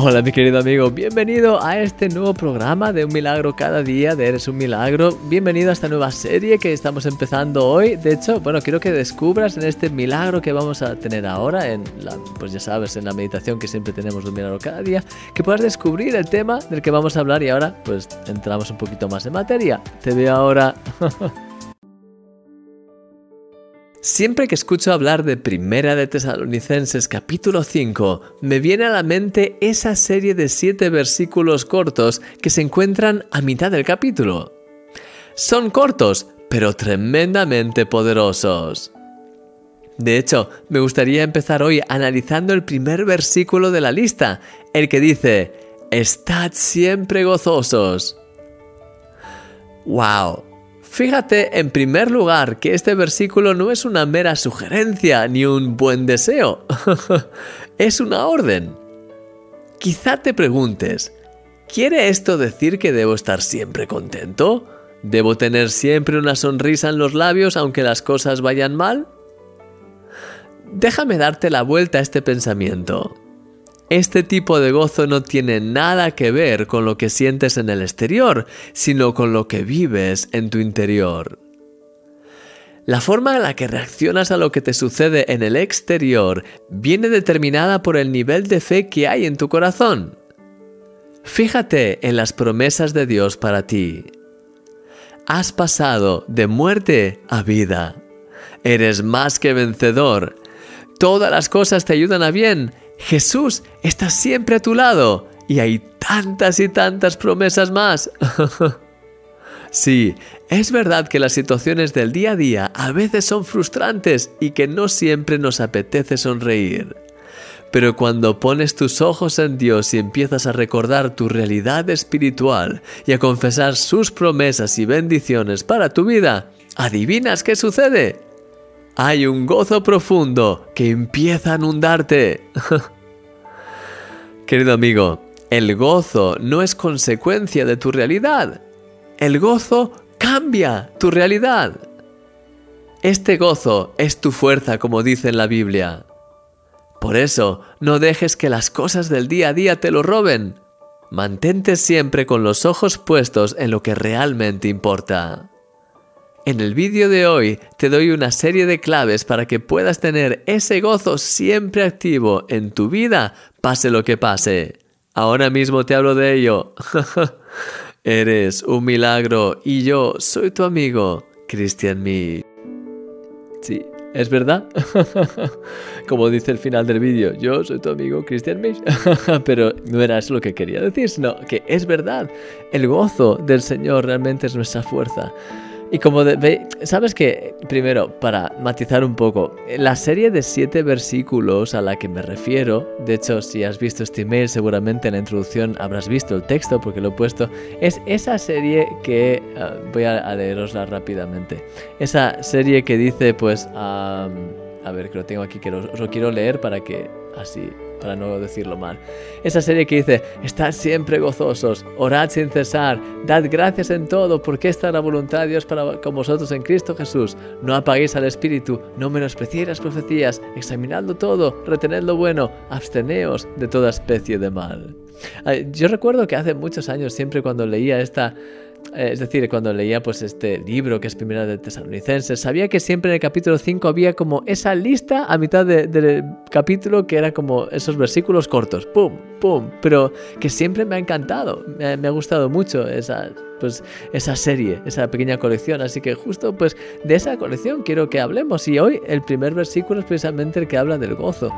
Hola mi querido amigo, bienvenido a este nuevo programa de Un Milagro cada día de Eres un Milagro. Bienvenido a esta nueva serie que estamos empezando hoy. De hecho, bueno, quiero que descubras en este milagro que vamos a tener ahora, en la, pues ya sabes, en la meditación que siempre tenemos de Un Milagro cada día, que puedas descubrir el tema del que vamos a hablar y ahora pues entramos un poquito más en materia. Te veo ahora. Siempre que escucho hablar de Primera de Tesalonicenses capítulo 5, me viene a la mente esa serie de siete versículos cortos que se encuentran a mitad del capítulo. Son cortos, pero tremendamente poderosos. De hecho, me gustaría empezar hoy analizando el primer versículo de la lista, el que dice, Estad siempre gozosos. ¡Wow! Fíjate en primer lugar que este versículo no es una mera sugerencia ni un buen deseo, es una orden. Quizá te preguntes, ¿quiere esto decir que debo estar siempre contento? ¿Debo tener siempre una sonrisa en los labios aunque las cosas vayan mal? Déjame darte la vuelta a este pensamiento. Este tipo de gozo no tiene nada que ver con lo que sientes en el exterior, sino con lo que vives en tu interior. La forma en la que reaccionas a lo que te sucede en el exterior viene determinada por el nivel de fe que hay en tu corazón. Fíjate en las promesas de Dios para ti. Has pasado de muerte a vida. Eres más que vencedor. Todas las cosas te ayudan a bien Jesús está siempre a tu lado y hay tantas y tantas promesas más. sí, es verdad que las situaciones del día a día a veces son frustrantes y que no siempre nos apetece sonreír. Pero cuando pones tus ojos en Dios y empiezas a recordar tu realidad espiritual y a confesar sus promesas y bendiciones para tu vida, ¿adivinas qué sucede? Hay un gozo profundo que empieza a inundarte. Querido amigo, el gozo no es consecuencia de tu realidad. El gozo cambia tu realidad. Este gozo es tu fuerza, como dice en la Biblia. Por eso, no dejes que las cosas del día a día te lo roben. Mantente siempre con los ojos puestos en lo que realmente importa. En el vídeo de hoy te doy una serie de claves para que puedas tener ese gozo siempre activo en tu vida, pase lo que pase. Ahora mismo te hablo de ello. Eres un milagro y yo soy tu amigo, Christian Me. Sí, ¿es verdad? Como dice el final del vídeo, yo soy tu amigo Christian Misch. Pero no era eso lo que quería decir, sino que es verdad. El gozo del Señor realmente es nuestra fuerza. Y como de, sabes que, primero, para matizar un poco, la serie de siete versículos a la que me refiero, de hecho, si has visto este email, seguramente en la introducción habrás visto el texto porque lo he puesto, es esa serie que, ah, voy a, leerosla rápidamente, esa serie que dice, pues, a ver, que lo tengo aquí, que os lo quiero leer para que así para no decirlo mal. Esa serie que dice, estad siempre gozosos, orad sin cesar, dad gracias en todo, porque esta es la voluntad de Dios para con vosotros en Cristo Jesús. No apaguéis al Espíritu, no menospreciéis las profecías, examinadlo todo, retened lo bueno, absteneos de toda especie de mal. Yo recuerdo que hace muchos años, siempre cuando leía esta es decir, cuando leía pues este libro que es Primera de Tesalonicenses, sabía que siempre en el capítulo 5 había como esa lista a mitad del capítulo que era como esos versículos cortos, pum, pum, pero que siempre me ha encantado, me, ha gustado mucho esa, pues, esa serie, esa pequeña colección, así que justo pues de esa colección quiero que hablemos y hoy el primer versículo es precisamente el que habla del gozo.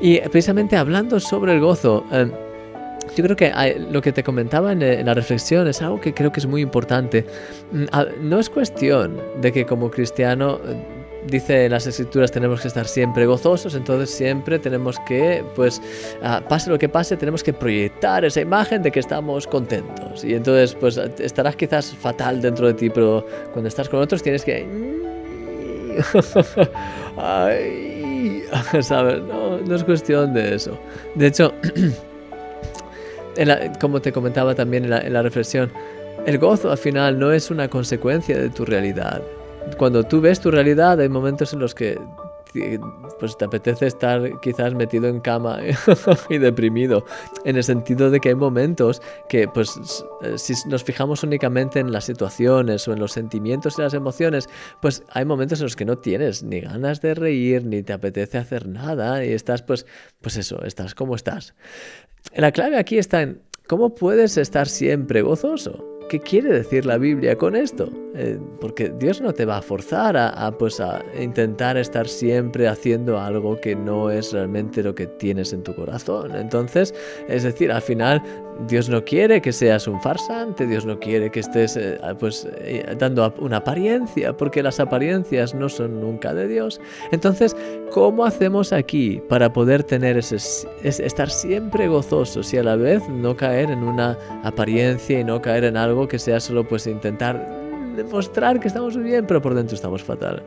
Y precisamente hablando sobre el gozo, eh, yo creo que lo que te comentaba en, la reflexión es algo que creo que es muy importante. Mm, no es cuestión de que como cristiano eh, dice en las escrituras tenemos que estar siempre gozosos, entonces siempre tenemos que, pues, ah, pase lo que pase, tenemos que proyectar esa imagen de que estamos contentos. Y entonces, pues, estarás quizás fatal dentro de ti, pero cuando estás con otros tienes que... ¿sabes? No, no es cuestión de eso. De hecho... como te comentaba también en la reflexión, el gozo al final no es una consecuencia de tu realidad. Cuando tú ves tu realidad hay momentos en los que pues te apetece estar quizás metido en cama y deprimido, en el sentido de que hay momentos que pues si nos fijamos únicamente en las situaciones o en los sentimientos y las emociones, pues hay momentos en los que no tienes ni ganas de reír, ni te apetece hacer nada y estás pues pues eso, estás como estás. La clave aquí está en cómo puedes estar siempre gozoso. ¿Qué quiere decir la Biblia con esto? Eh, porque Dios no te va a forzar a, pues a intentar estar siempre haciendo algo que no es realmente lo que tienes en tu corazón. Entonces, es decir, al final Dios no quiere que seas un farsante, Dios no quiere que estés eh, pues eh, dando una apariencia, porque las apariencias no son nunca de Dios. Entonces, ¿cómo hacemos aquí para poder tener ese, estar siempre gozosos y a la vez no caer en una apariencia y no caer en algo que sea solo pues intentar demostrar que estamos bien, pero por dentro estamos fatal?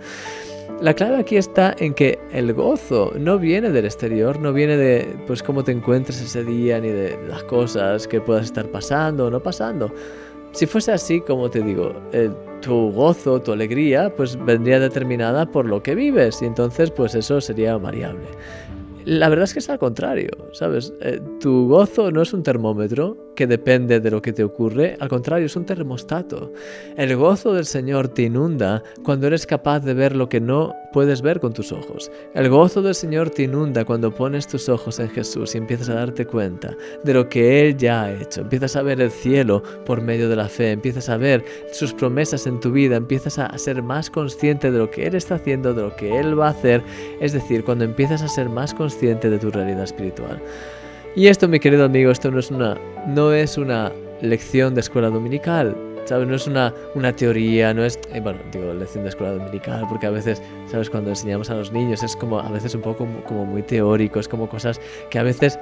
La clave aquí está en que el gozo no viene del exterior, no viene de pues cómo te encuentres ese día ni de las cosas que puedas estar pasando o no pasando. Si fuese así, como te digo, tu gozo, tu alegría, pues vendría determinada por lo que vives y entonces pues eso sería variable. La verdad es que es al contrario, ¿sabes? Eh, tu gozo no es un termómetro que depende de lo que te ocurre, al contrario, es un termostato. El gozo del Señor te inunda cuando eres capaz de ver lo que no puedes ver con tus ojos. El gozo del Señor te inunda cuando pones tus ojos en Jesús y empiezas a darte cuenta de lo que Él ya ha hecho. Empiezas a ver el cielo por medio de la fe, empiezas a ver sus promesas en tu vida, empiezas a ser más consciente de lo que Él está haciendo, de lo que Él va a hacer. Es decir, cuando empiezas a ser más consciente de tu realidad espiritual. Y esto, mi querido amigo, esto no es una, no es una lección de escuela dominical, ¿sabes? No es una, una teoría, no es, eh, bueno, digo, lección de escuela dominical, porque a veces, ¿sabes? Cuando enseñamos a los niños es como, a veces un poco como muy teórico, es como cosas que a veces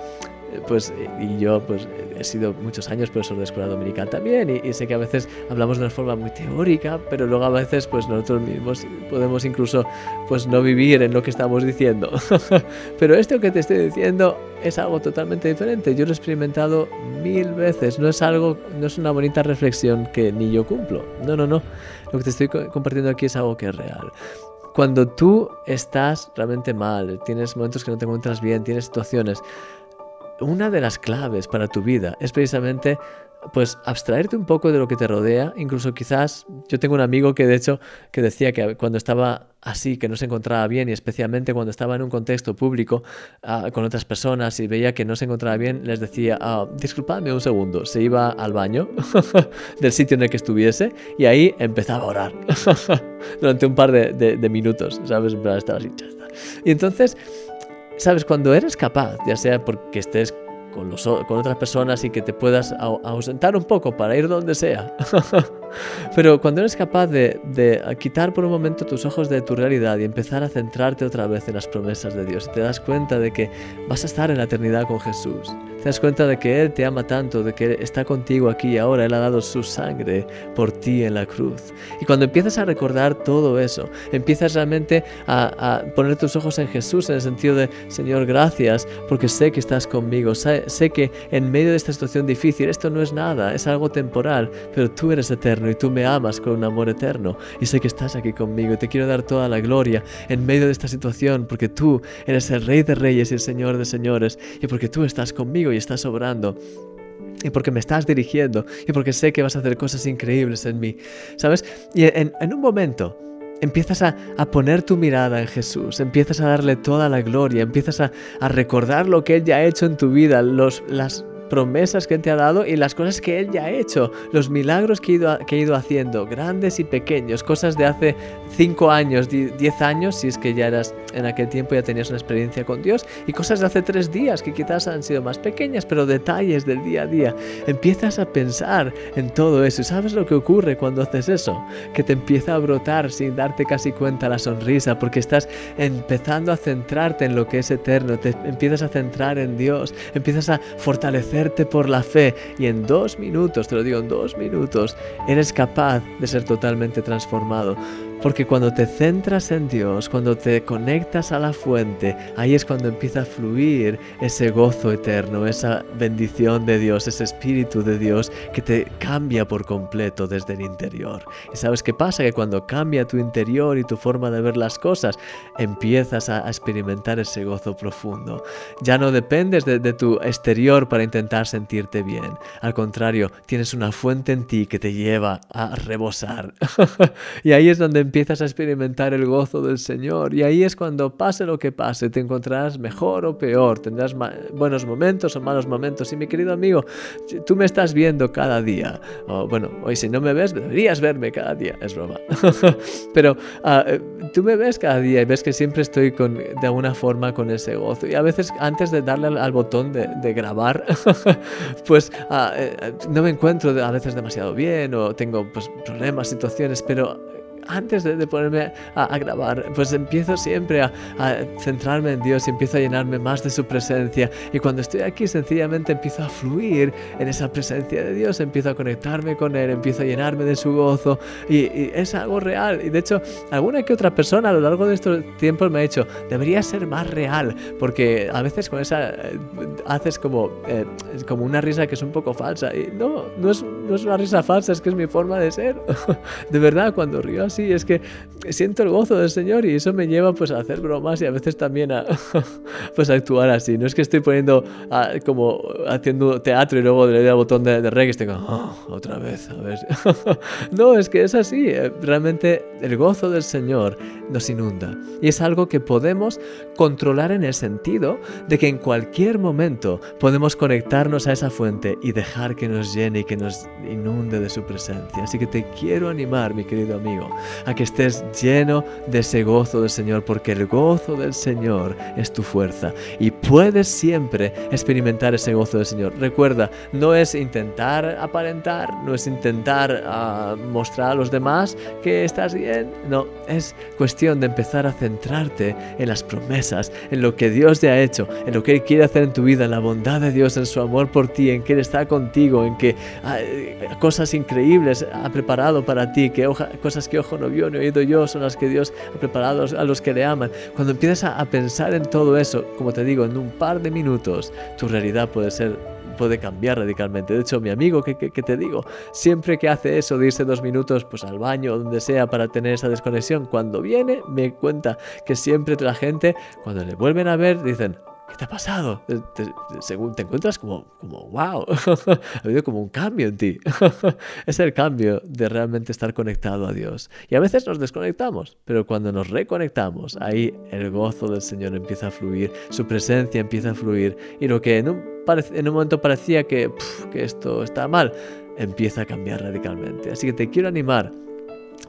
pues y yo pues he sido muchos años profesor de escuela dominical también y, sé que a veces hablamos de una forma muy teórica pero luego a veces pues nosotros mismos podemos incluso pues no vivir en lo que estamos diciendo. Pero esto que te estoy diciendo es algo totalmente diferente. Yo lo he experimentado mil veces. No es algo no es una bonita reflexión que ni yo cumplo. No no no. Lo que te estoy compartiendo aquí es algo que es real. Cuando tú estás realmente mal, tienes momentos que no te encuentras bien, tienes situaciones, una de las claves para tu vida es precisamente pues abstraerte un poco de lo que te rodea, incluso quizás yo tengo un amigo que de hecho que decía que cuando estaba así, que no se encontraba bien y especialmente cuando estaba en un contexto público ah, con otras personas y veía que no se encontraba bien, les decía, ah, disculpadme un segundo, se iba al baño del sitio en el que estuviese y ahí empezaba a orar durante un par de, minutos, ¿sabes? Estaba así, y entonces Sabes, cuando eres capaz, ya sea porque estés con, otras personas y que te puedas ausentar un poco para ir donde sea, pero cuando eres capaz de, de, quitar por un momento tus ojos de tu realidad y empezar a centrarte otra vez en las promesas de Dios, te das cuenta de que vas a estar en la eternidad con Jesús, te das cuenta de que Él te ama tanto, de que está contigo aquí y ahora, Él ha dado su sangre por ti en la cruz. Y cuando empiezas a recordar todo eso, empiezas realmente a, poner tus ojos en Jesús en el sentido de, Señor, gracias, porque sé que estás conmigo, sé, sé que en medio de esta situación difícil, esto no es nada, es algo temporal, pero tú eres eterno y tú me amas con un amor eterno y sé que estás aquí conmigo y te quiero dar toda la gloria en medio de esta situación porque tú eres el Rey de Reyes y el Señor de Señores y porque tú estás conmigo y estás obrando y porque me estás dirigiendo y porque sé que vas a hacer cosas increíbles en mí, ¿sabes? Y en, un momento empiezas a, poner tu mirada en Jesús, empiezas a darle toda la gloria, empiezas a, a recordar lo que Él ya ha hecho en tu vida, los, las promesas que Él te ha dado y las cosas que Él ya ha hecho, los milagros que he ido, que ido haciendo, grandes y pequeños, cosas de hace 5 años, 10 años, si es que ya eras en aquel tiempo ya tenías una experiencia con Dios, y cosas de hace 3 días que quizás han sido más pequeñas, pero detalles del día a día. Empiezas a pensar en todo eso y sabes lo que ocurre cuando haces eso, que te empieza a brotar sin darte casi cuenta la sonrisa, porque estás empezando a centrarte en lo que es eterno, te empiezas a centrar en Dios, empiezas a fortalecer por la fe y en dos minutos, te lo digo, en dos minutos, eres capaz de ser totalmente transformado. Porque cuando te centras en Dios, cuando te conectas a la fuente, ahí es cuando empieza a fluir ese gozo eterno, esa bendición de Dios, ese espíritu de Dios que te cambia por completo desde el interior. ¿Y sabes qué pasa? Que cuando cambia tu interior y tu forma de ver las cosas, empiezas a, experimentar ese gozo profundo. Ya no dependes de, de tu exterior para intentar sentirte bien. Al contrario, tienes una fuente en ti que te lleva a rebosar. y ahí es donde empiezas a experimentar el gozo del Señor. Y ahí es cuando pase lo que pase, te encontrarás mejor o peor, tendrás buenos momentos o malos momentos. Y mi querido amigo, tú me estás viendo cada día. O, bueno, hoy si no me ves, deberías verme cada día. Es broma. Pero eh, tú me ves cada día y ves que siempre estoy con, de alguna forma con ese gozo. Y a veces antes de darle al, botón de, grabar, pues eh, no me encuentro a veces demasiado bien o tengo pues, problemas, situaciones, pero antes de, ponerme a, grabar, pues empiezo siempre a, centrarme en Dios y empiezo a llenarme más de su presencia. Y cuando estoy aquí, sencillamente empiezo a fluir en esa presencia de Dios, empiezo a conectarme con Él, empiezo a llenarme de su gozo. Y, es algo real. Y de hecho, alguna que otra persona a lo largo de estos tiempos me ha dicho, debería ser más real, porque a veces con esa eh, haces como, eh, como una risa que es un poco falsa. Y no, no es, no es una risa falsa, es que es mi forma de ser. de verdad, cuando río sí, es que siento el gozo del Señor y eso me lleva pues a hacer bromas y a veces también a pues a actuar así. No es que estoy poniendo como haciendo teatro y luego le doy al botón de, de y tengo oh, otra vez, a ver. no, es que es así. Eh, realmente el gozo del Señor nos inunda y es algo que podemos controlar en el sentido de que en cualquier momento podemos conectarnos a esa fuente y dejar que nos llene y que nos inunde de su presencia. Así que te quiero animar, mi querido amigo, a que estés lleno de ese gozo del Señor, porque el gozo del Señor es tu fuerza y puedes siempre experimentar ese gozo del Señor. Recuerda, no es intentar aparentar, no es intentar ah, mostrar a los demás que estás bien, no, es cuestión de empezar a centrarte en las promesas, en lo que Dios te ha hecho, en lo que Él quiere hacer en tu vida, en la bondad de Dios, en su amor por ti, en que Él está contigo, en que ah, cosas increíbles ha preparado para ti, que cosas que ojo no vio ni oído yo son las que Dios ha preparado a los que le aman. Cuando empiezas a, pensar en todo eso, como te digo, en un par de minutos, tu realidad puede ser puede cambiar radicalmente. De hecho, mi amigo, que, te digo, siempre que hace eso de irse dos minutos pues al baño o donde sea para tener esa desconexión, cuando viene me cuenta que siempre la gente, cuando le vuelven a ver, dicen, ¿qué te ha pasado? Te, según te encuentras como, como wow, ha habido como un cambio en ti. es el cambio de realmente estar conectado a Dios. Y a veces nos desconectamos, pero cuando nos reconectamos, ahí el gozo del Señor empieza a fluir, su presencia empieza a fluir y lo que en un, en un momento parecía que, que esto está mal, empieza a cambiar radicalmente. Así que te quiero animar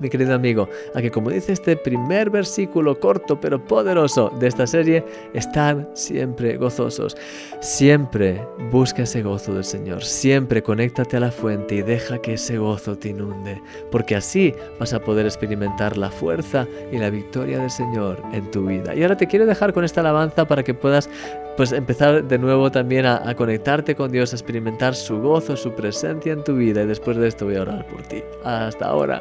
mi querido amigo, a que como dice este primer versículo corto pero poderoso de esta serie, están siempre gozosos. Siempre busca ese gozo del Señor, siempre conéctate a la fuente y deja que ese gozo te inunde, porque así vas a poder experimentar la fuerza y la victoria del Señor en tu vida. Y ahora te quiero dejar con esta alabanza para que puedas pues empezar de nuevo también a, a, conectarte con Dios, a experimentar su gozo, su presencia en tu vida y después de esto voy a orar por ti. Hasta ahora.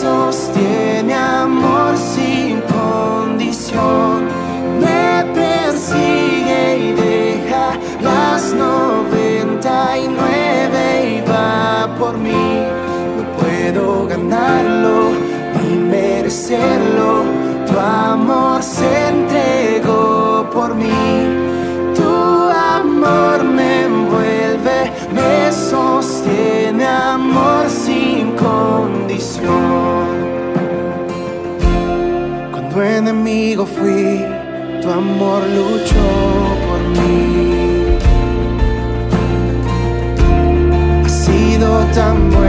Sostiene amor sin condición, me persigue y deja las noventa y nueve y va por mí. No puedo ganarlo ni merecerlo, tu amor se entregó por mí. Tu amor me envuelve, me sostiene amor sin condición. Enemigo fui, tu amor luchó por mí. Ha sido tan bueno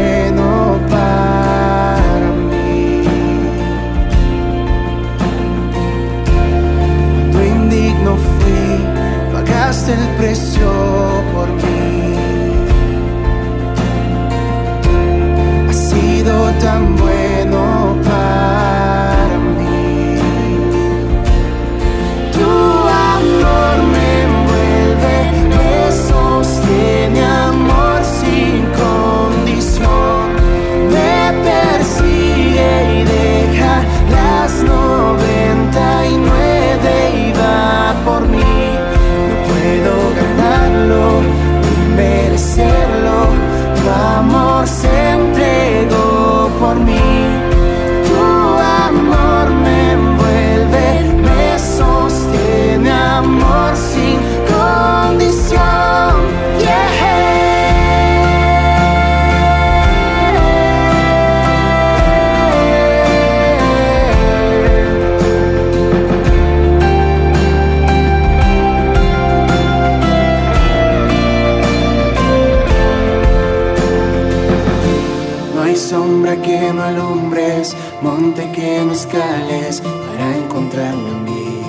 hay sombra que no alumbres, monte que no escales para encontrarme a mí.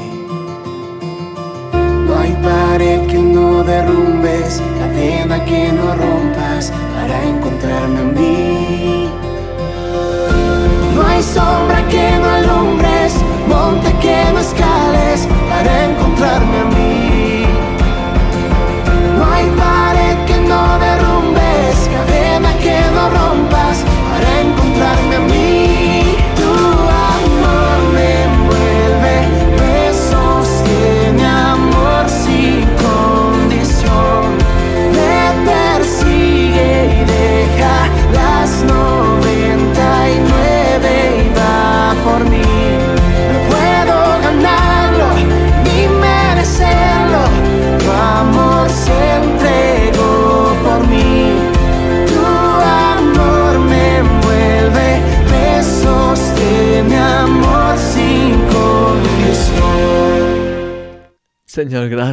No hay pared que no derrumbes, cadena que no rompas para encontrarme a mí. No hay sombra que no alumbres, monte que no escales para encontrarme a mí.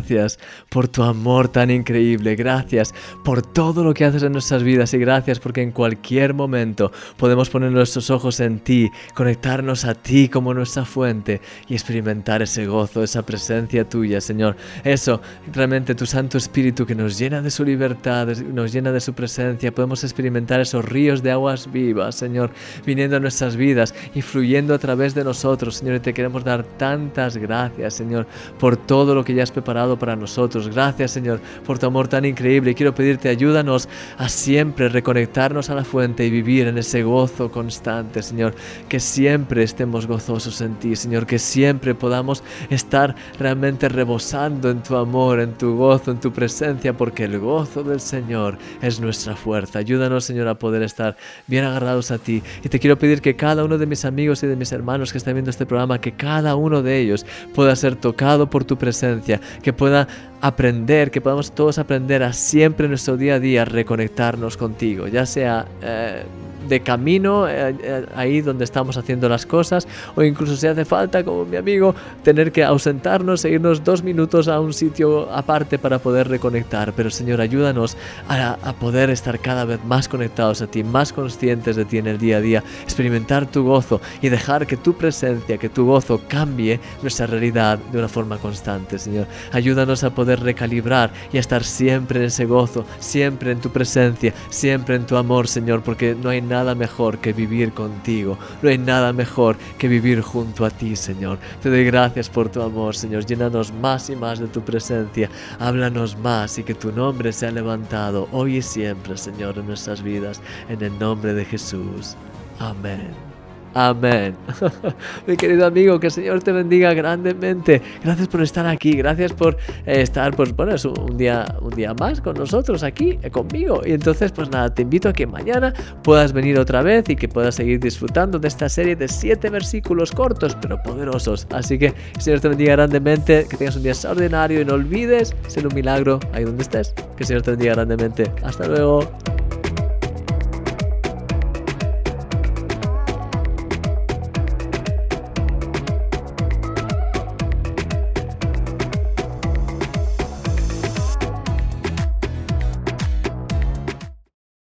Gracias por tu amor tan increíble, gracias por todo lo que haces en nuestras vidas y gracias porque en cualquier momento podemos poner nuestros ojos en ti, conectarnos a ti como nuestra fuente y experimentar ese gozo, esa presencia tuya, Señor. Eso, realmente tu Santo Espíritu que nos llena de su libertad, nos llena de su presencia, podemos experimentar esos ríos de aguas vivas, Señor, viniendo a nuestras vidas y fluyendo a través de nosotros, Señor, y te queremos dar tantas gracias, Señor, por todo lo que ya has preparado para nosotros. Gracias, Señor, por tu amor tan increíble. Quiero pedirte, ayúdanos a siempre reconectarnos a la fuente y vivir en ese gozo constante, Señor. Que siempre estemos gozosos en ti, Señor. Que siempre podamos estar realmente rebosando en tu amor, en tu gozo, en tu presencia, porque el gozo del Señor es nuestra fuerza. Ayúdanos, Señor, a poder estar bien agarrados a ti. Y te quiero pedir que cada uno de mis amigos y de mis hermanos que están viendo este programa, que cada uno de ellos pueda ser tocado por tu presencia, que pueda aprender, que podamos todos aprender a siempre en nuestro día a día reconectarnos contigo, ya sea eh, de camino eh, eh, ahí donde estamos haciendo las cosas o incluso si hace falta, como mi amigo, tener que ausentarnos, seguirnos dos minutos a un sitio aparte para poder reconectar. Pero Señor, ayúdanos a, a poder estar cada vez más conectados a ti, más conscientes de ti en el día a día, experimentar tu gozo y dejar que tu presencia, que tu gozo cambie nuestra realidad de una forma constante, Señor. Ayúdanos a poder recalibrar y a estar siempre en ese gozo, siempre en tu presencia, siempre en tu amor, Señor, porque no hay nada mejor que vivir contigo, no hay nada mejor que vivir junto a ti, Señor. Te doy gracias por tu amor, Señor. Llénanos más y más de tu presencia, háblanos más y que tu nombre sea levantado hoy y siempre, Señor, en nuestras vidas, en el nombre de Jesús. Amén. Amén. Mi querido amigo, que el Señor te bendiga grandemente. Gracias por estar aquí, gracias por eh, estar, pues bueno, un día, un día más con nosotros aquí, eh, conmigo. Y entonces, pues nada, te invito a que mañana puedas venir otra vez y que puedas seguir disfrutando de esta serie de siete versículos cortos, pero poderosos. Así que el Señor te bendiga grandemente, que tengas un día extraordinario y no olvides ser un milagro ahí donde estés. Que el Señor te bendiga grandemente. Hasta luego.